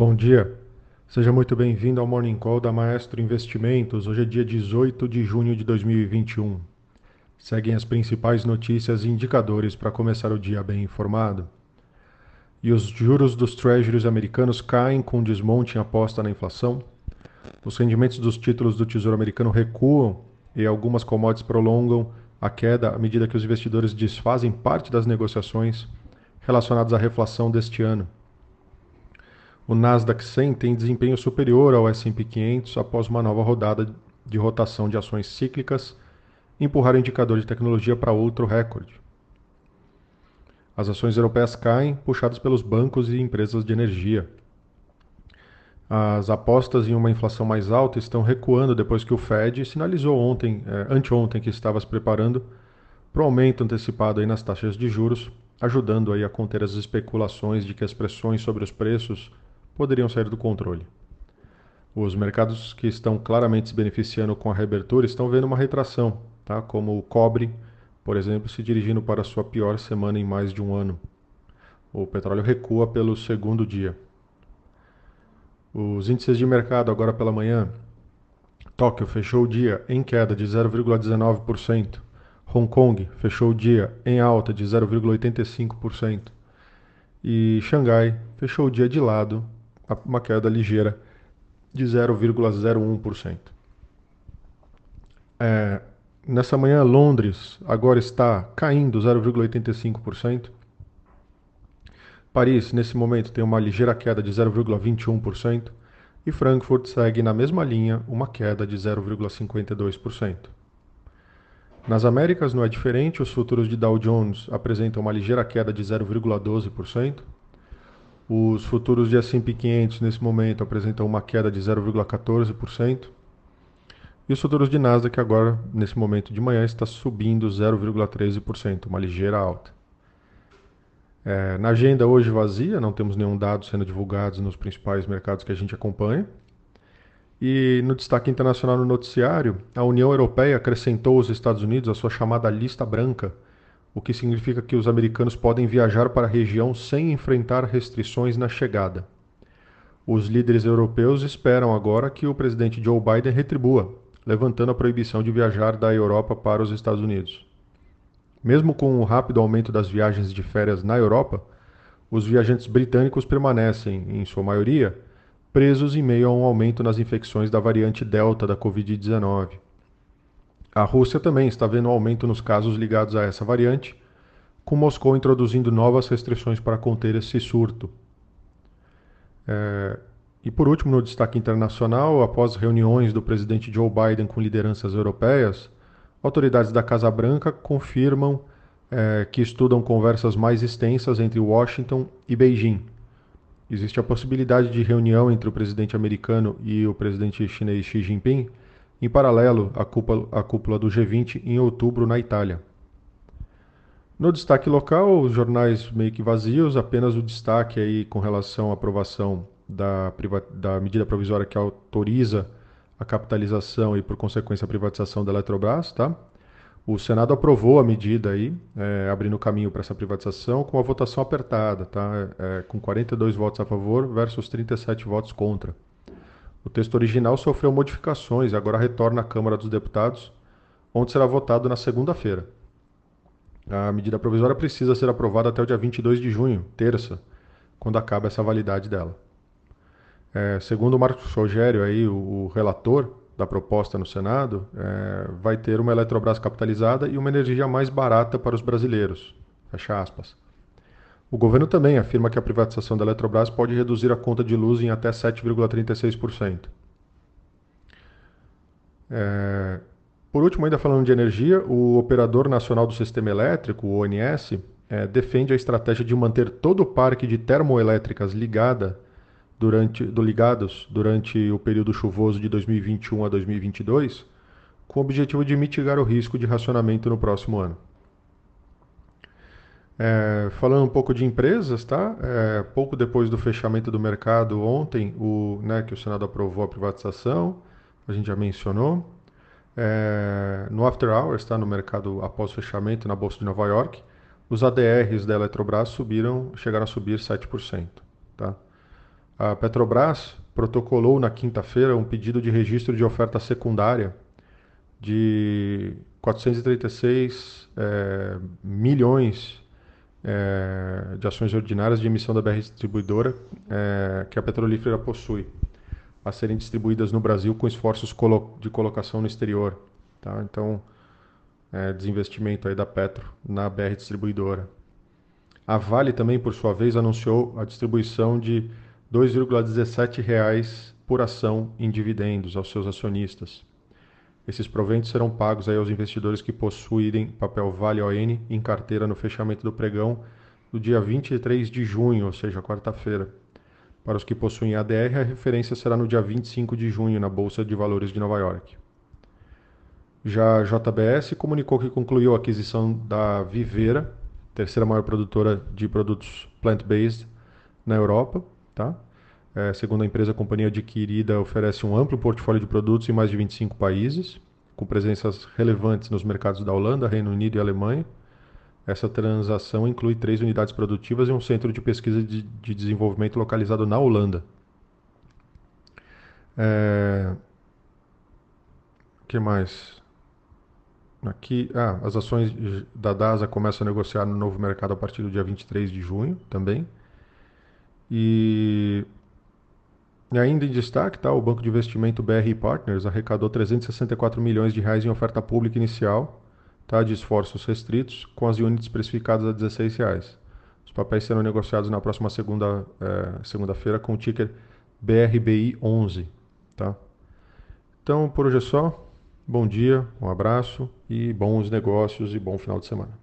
Bom dia, seja muito bem-vindo ao Morning Call da Maestro Investimentos. Hoje é dia 18 de junho de 2021. Seguem as principais notícias e indicadores para começar o dia bem informado. E os juros dos treasuries americanos caem com desmonte em aposta na inflação. Os rendimentos dos títulos do Tesouro Americano recuam e algumas commodities prolongam a queda à medida que os investidores desfazem parte das negociações relacionadas à reflação deste ano. O Nasdaq 100 tem desempenho superior ao S&P 500 após uma nova rodada de rotação de ações cíclicas empurrar o indicador de tecnologia para outro recorde. As ações europeias caem, puxadas pelos bancos e empresas de energia. As apostas em uma inflação mais alta estão recuando depois que o Fed sinalizou ontem, eh, anteontem, que estava se preparando para o aumento antecipado aí nas taxas de juros, ajudando aí a conter as especulações de que as pressões sobre os preços poderiam sair do controle. Os mercados que estão claramente se beneficiando com a reabertura estão vendo uma retração, tá? como o cobre, por exemplo, se dirigindo para a sua pior semana em mais de um ano. O petróleo recua pelo segundo dia. Os índices de mercado agora pela manhã. Tóquio fechou o dia em queda de 0,19%. Hong Kong fechou o dia em alta de 0,85%. E Xangai fechou o dia de lado, uma queda ligeira de 0,01%. É, nessa manhã, Londres agora está caindo 0,85%. Paris, nesse momento, tem uma ligeira queda de 0,21% e Frankfurt segue na mesma linha, uma queda de 0,52%. Nas Américas não é diferente, os futuros de Dow Jones apresentam uma ligeira queda de 0,12%. Os futuros de S&P 500 nesse momento apresentam uma queda de 0,14%. E os futuros de Nasdaq agora, nesse momento de manhã, está subindo 0,13%, uma ligeira alta. É, na agenda hoje vazia, não temos nenhum dado sendo divulgados nos principais mercados que a gente acompanha. E no destaque internacional no noticiário, a União Europeia acrescentou os Estados Unidos à sua chamada lista branca, o que significa que os americanos podem viajar para a região sem enfrentar restrições na chegada. Os líderes europeus esperam agora que o presidente Joe Biden retribua, levantando a proibição de viajar da Europa para os Estados Unidos. Mesmo com o rápido aumento das viagens de férias na Europa, os viajantes britânicos permanecem, em sua maioria, presos em meio a um aumento nas infecções da variante Delta da Covid-19. A Rússia também está vendo um aumento nos casos ligados a essa variante, com Moscou introduzindo novas restrições para conter esse surto. É... E por último, no destaque internacional, após reuniões do presidente Joe Biden com lideranças europeias, Autoridades da Casa Branca confirmam é, que estudam conversas mais extensas entre Washington e Beijing. Existe a possibilidade de reunião entre o presidente americano e o presidente chinês Xi Jinping, em paralelo à cúpula, à cúpula do G20 em outubro na Itália. No destaque local, os jornais meio que vazios, apenas o destaque aí com relação à aprovação da, da medida provisória que autoriza a capitalização e, por consequência, a privatização da Eletrobras, tá? O Senado aprovou a medida aí, é, abrindo caminho para essa privatização, com a votação apertada, tá? É, com 42 votos a favor versus 37 votos contra. O texto original sofreu modificações e agora retorna à Câmara dos Deputados, onde será votado na segunda-feira. A medida provisória precisa ser aprovada até o dia 22 de junho, terça, quando acaba essa validade dela. É, segundo o Marcos Rogério, aí, o, o relator da proposta no Senado, é, vai ter uma Eletrobras capitalizada e uma energia mais barata para os brasileiros. Fecha aspas. O governo também afirma que a privatização da Eletrobras pode reduzir a conta de luz em até 7,36%. É, por último, ainda falando de energia, o Operador Nacional do Sistema Elétrico, o ONS, é, defende a estratégia de manter todo o parque de termoelétricas ligada durante, do ligados durante o período chuvoso de 2021 a 2022, com o objetivo de mitigar o risco de racionamento no próximo ano. É, falando um pouco de empresas, tá? É, pouco depois do fechamento do mercado ontem, o, né, que o Senado aprovou a privatização, a gente já mencionou. É, no After Hours, tá, no mercado após o fechamento na Bolsa de Nova York, os ADRs da Eletrobras subiram, chegaram a subir 7%. Tá? A Petrobras protocolou na quinta-feira um pedido de registro de oferta secundária de 436 é, milhões é, de ações ordinárias de emissão da BR Distribuidora é, que a petrolífera possui, a serem distribuídas no Brasil com esforços colo de colocação no exterior. Tá? Então, é, desinvestimento aí da Petro na BR Distribuidora. A Vale também, por sua vez, anunciou a distribuição de R$ 2,17 por ação em dividendos aos seus acionistas. Esses proventos serão pagos aí aos investidores que possuírem papel Vale ON em carteira no fechamento do pregão do dia 23 de junho, ou seja, quarta-feira. Para os que possuem ADR, a referência será no dia 25 de junho na Bolsa de Valores de Nova York. Já a JBS comunicou que concluiu a aquisição da Vivera, terceira maior produtora de produtos plant-based na Europa. Tá? É, segundo a empresa, a companhia adquirida oferece um amplo portfólio de produtos em mais de 25 países, com presenças relevantes nos mercados da Holanda, Reino Unido e Alemanha. Essa transação inclui três unidades produtivas e um centro de pesquisa de, de desenvolvimento localizado na Holanda. É... O que mais? Aqui, ah, as ações da DASA começam a negociar no novo mercado a partir do dia 23 de junho também. E, e ainda em destaque, tá, o Banco de Investimento BR Partners arrecadou 364 milhões de reais em oferta pública inicial tá, de esforços restritos, com as unidades precificadas a 16 reais. Os papéis serão negociados na próxima segunda, é, segunda-feira com o ticker BRBI 11. Tá? Então, por hoje é só. Bom dia, um abraço e bons negócios e bom final de semana.